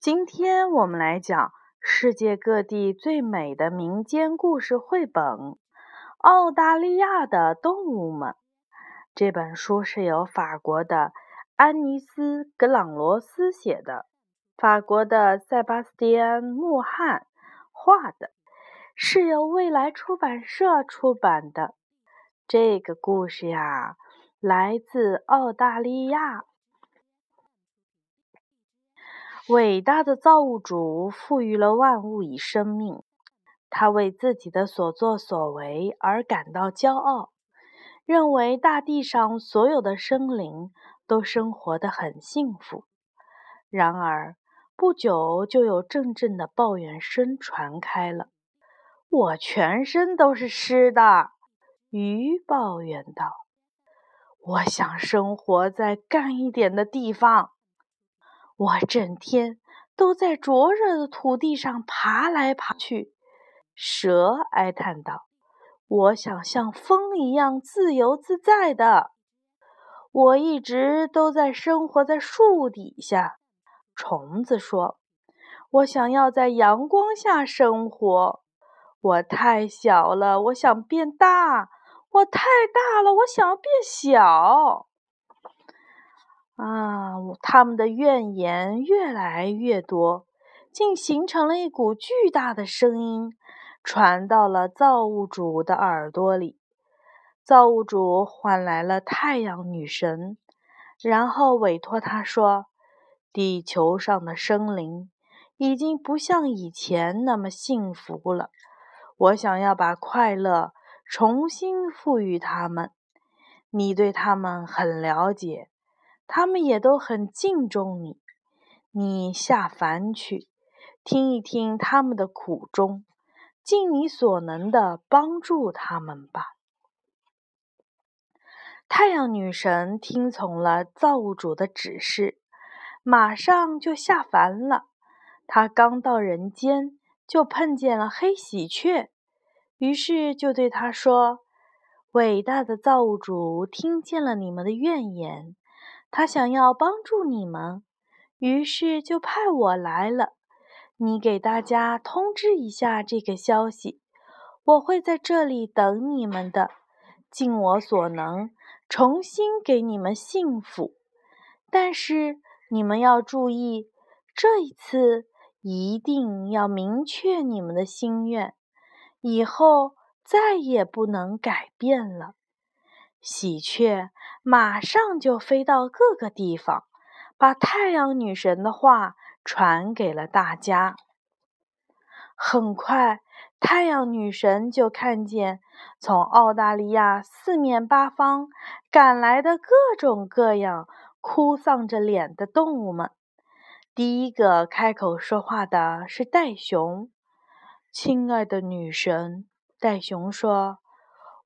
今天我们来讲世界各地最美的民间故事绘本《澳大利亚的动物们》。这本书是由法国的安妮斯·格朗罗斯写的，法国的塞巴斯蒂安·穆汉画的，是由未来出版社出版的。这个故事呀，来自澳大利亚。伟大的造物主赋予了万物以生命，他为自己的所作所为而感到骄傲，认为大地上所有的生灵都生活得很幸福。然而，不久就有阵阵的抱怨声传开了：“我全身都是湿的。”鱼抱怨道：“我想生活在干一点的地方。”我整天都在灼热的土地上爬来爬去，蛇哀叹道：“我想像风一样自由自在的。”我一直都在生活在树底下，虫子说：“我想要在阳光下生活。”我太小了，我想变大；我太大了，我想要变小。啊！他们的怨言越来越多，竟形成了一股巨大的声音，传到了造物主的耳朵里。造物主唤来了太阳女神，然后委托她说：“地球上的生灵已经不像以前那么幸福了。我想要把快乐重新赋予他们。你对他们很了解。”他们也都很敬重你，你下凡去，听一听他们的苦衷，尽你所能的帮助他们吧。太阳女神听从了造物主的指示，马上就下凡了。她刚到人间，就碰见了黑喜鹊，于是就对他说：“伟大的造物主听见了你们的怨言。”他想要帮助你们，于是就派我来了。你给大家通知一下这个消息，我会在这里等你们的，尽我所能重新给你们幸福。但是你们要注意，这一次一定要明确你们的心愿，以后再也不能改变了。喜鹊马上就飞到各个地方，把太阳女神的话传给了大家。很快，太阳女神就看见从澳大利亚四面八方赶来的各种各样哭丧着脸的动物们。第一个开口说话的是袋熊：“亲爱的女神，袋熊说。”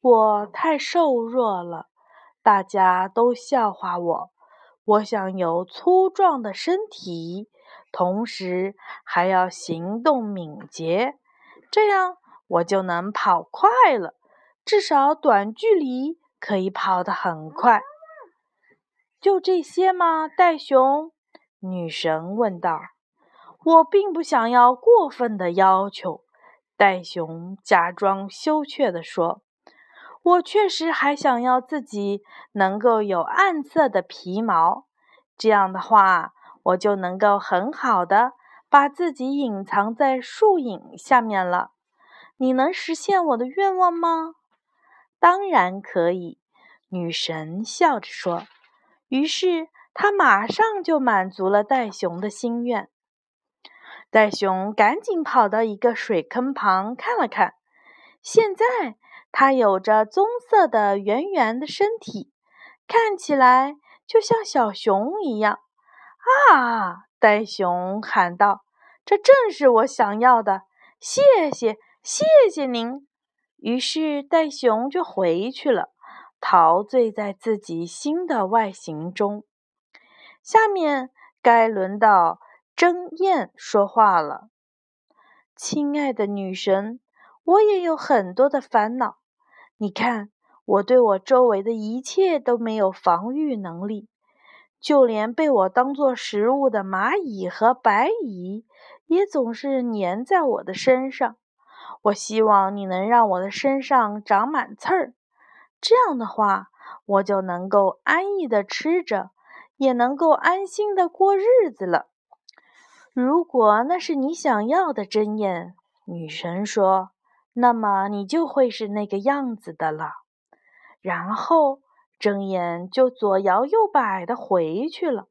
我太瘦弱了，大家都笑话我。我想有粗壮的身体，同时还要行动敏捷，这样我就能跑快了。至少短距离可以跑得很快。就这些吗，袋熊？女神问道。我并不想要过分的要求，袋熊假装羞怯地说。我确实还想要自己能够有暗色的皮毛，这样的话，我就能够很好的把自己隐藏在树影下面了。你能实现我的愿望吗？当然可以，女神笑着说。于是，她马上就满足了袋熊的心愿。袋熊赶紧跑到一个水坑旁看了看，现在。它有着棕色的圆圆的身体，看起来就像小熊一样。啊！袋熊喊道：“这正是我想要的！谢谢，谢谢您。”于是袋熊就回去了，陶醉在自己新的外形中。下面该轮到真燕说话了：“亲爱的女神，我也有很多的烦恼。”你看，我对我周围的一切都没有防御能力，就连被我当做食物的蚂蚁和白蚁，也总是粘在我的身上。我希望你能让我的身上长满刺儿，这样的话，我就能够安逸的吃着，也能够安心的过日子了。如果那是你想要的针眼，女神说，那么你就会是那个样子的了。然后。睁眼就左摇右摆的回去了。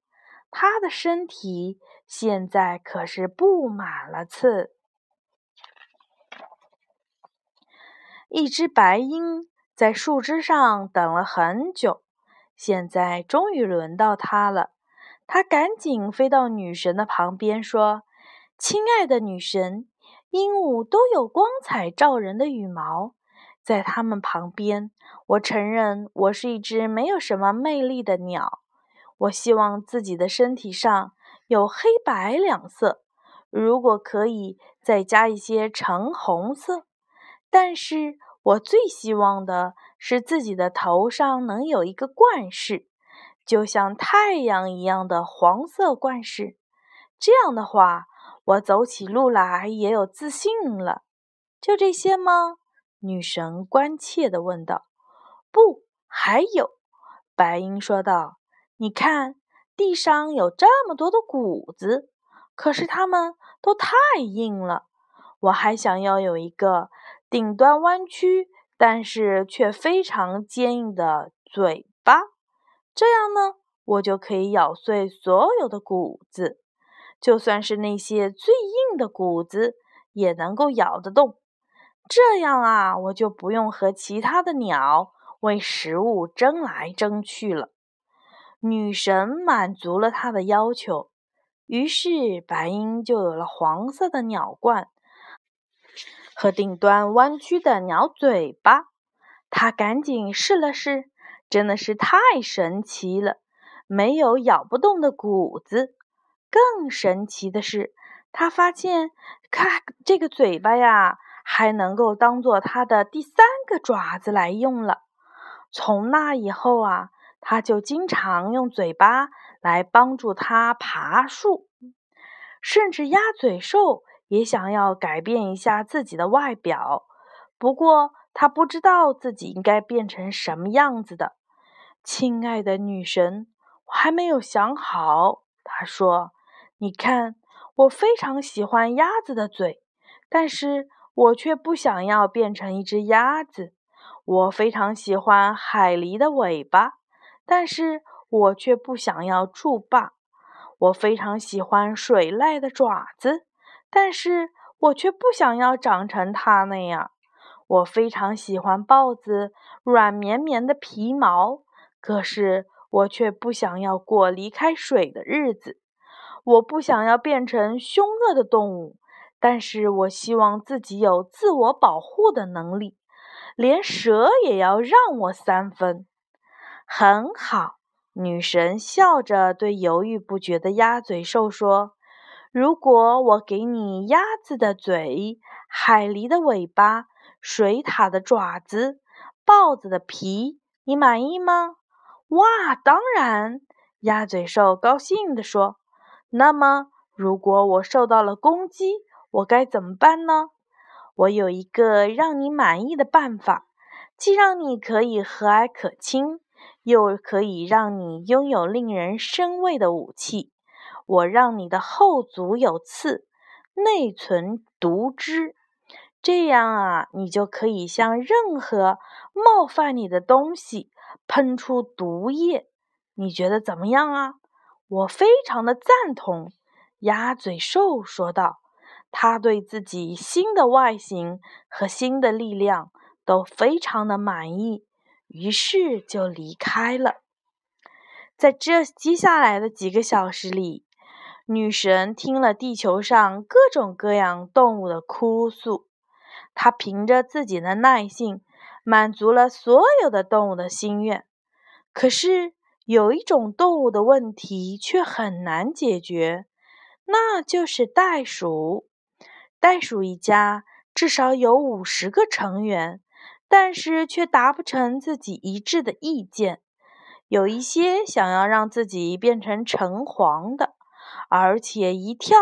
他的身体现在可是布满了刺。一只白鹰在树枝上等了很久，现在终于轮到它了。它赶紧飞到女神的旁边，说：“亲爱的女神，鹦鹉都有光彩照人的羽毛。”在它们旁边，我承认我是一只没有什么魅力的鸟。我希望自己的身体上有黑白两色，如果可以再加一些橙红色。但是我最希望的是自己的头上能有一个冠饰，就像太阳一样的黄色冠饰。这样的话，我走起路来也有自信了。就这些吗？女神关切地问道：“不，还有。”白鹰说道：“你看，地上有这么多的谷子，可是它们都太硬了。我还想要有一个顶端弯曲，但是却非常坚硬的嘴巴，这样呢，我就可以咬碎所有的谷子，就算是那些最硬的谷子，也能够咬得动。”这样啊，我就不用和其他的鸟为食物争来争去了。女神满足了他的要求，于是白鹰就有了黄色的鸟冠和顶端弯曲的鸟嘴巴。他赶紧试了试，真的是太神奇了，没有咬不动的谷子。更神奇的是，他发现，看这个嘴巴呀。还能够当做它的第三个爪子来用了。从那以后啊，他就经常用嘴巴来帮助它爬树。甚至鸭嘴兽也想要改变一下自己的外表，不过他不知道自己应该变成什么样子的。亲爱的女神，我还没有想好。他说：“你看，我非常喜欢鸭子的嘴，但是……”我却不想要变成一只鸭子。我非常喜欢海狸的尾巴，但是我却不想要筑坝。我非常喜欢水濑的爪子，但是我却不想要长成它那样。我非常喜欢豹子软绵绵的皮毛，可是我却不想要过离开水的日子。我不想要变成凶恶的动物。但是我希望自己有自我保护的能力，连蛇也要让我三分。很好，女神笑着对犹豫不决的鸭嘴兽说：“如果我给你鸭子的嘴、海狸的尾巴、水獭的爪子、豹子的皮，你满意吗？”“哇，当然！”鸭嘴兽高兴地说。“那么，如果我受到了攻击？”我该怎么办呢？我有一个让你满意的办法，既让你可以和蔼可亲，又可以让你拥有令人生畏的武器。我让你的后足有刺，内存毒汁，这样啊，你就可以向任何冒犯你的东西喷出毒液。你觉得怎么样啊？我非常的赞同。鸭嘴兽说道。他对自己新的外形和新的力量都非常的满意，于是就离开了。在这接下来的几个小时里，女神听了地球上各种各样动物的哭诉，她凭着自己的耐性，满足了所有的动物的心愿。可是有一种动物的问题却很难解决，那就是袋鼠。袋鼠一家至少有五十个成员，但是却达不成自己一致的意见。有一些想要让自己变成橙黄的，而且一跳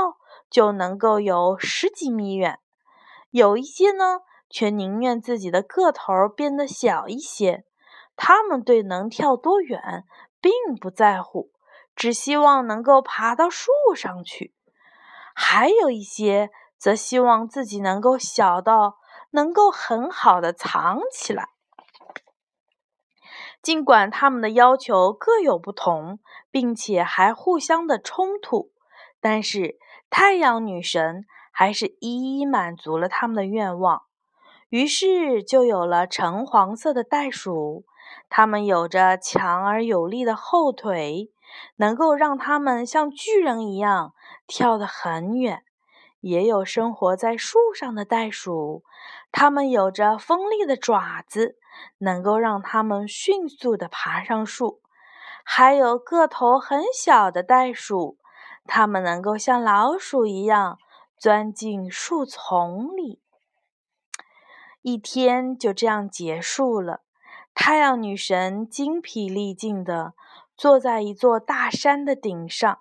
就能够有十几米远；有一些呢，却宁愿自己的个头变得小一些。他们对能跳多远并不在乎，只希望能够爬到树上去。还有一些则希望自己能够小到能够很好的藏起来。尽管他们的要求各有不同，并且还互相的冲突，但是太阳女神还是一一满足了他们的愿望。于是就有了橙黄色的袋鼠。它们有着强而有力的后腿，能够让它们像巨人一样跳得很远。也有生活在树上的袋鼠，它们有着锋利的爪子。能够让它们迅速地爬上树，还有个头很小的袋鼠，它们能够像老鼠一样钻进树丛里。一天就这样结束了，太阳女神精疲力尽地坐在一座大山的顶上。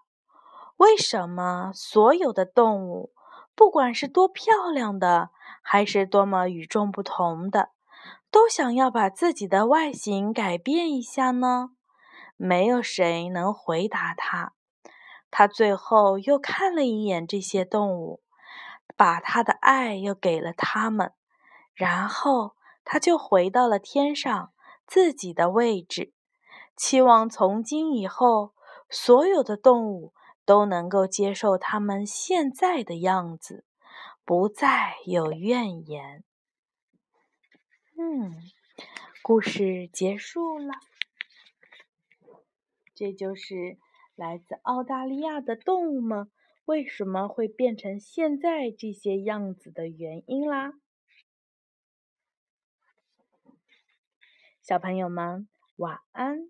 为什么所有的动物，不管是多漂亮的，还是多么与众不同的？都想要把自己的外形改变一下呢？没有谁能回答他。他最后又看了一眼这些动物，把他的爱又给了他们，然后他就回到了天上自己的位置，期望从今以后所有的动物都能够接受它们现在的样子，不再有怨言。嗯，故事结束了。这就是来自澳大利亚的动物们为什么会变成现在这些样子的原因啦。小朋友们，晚安。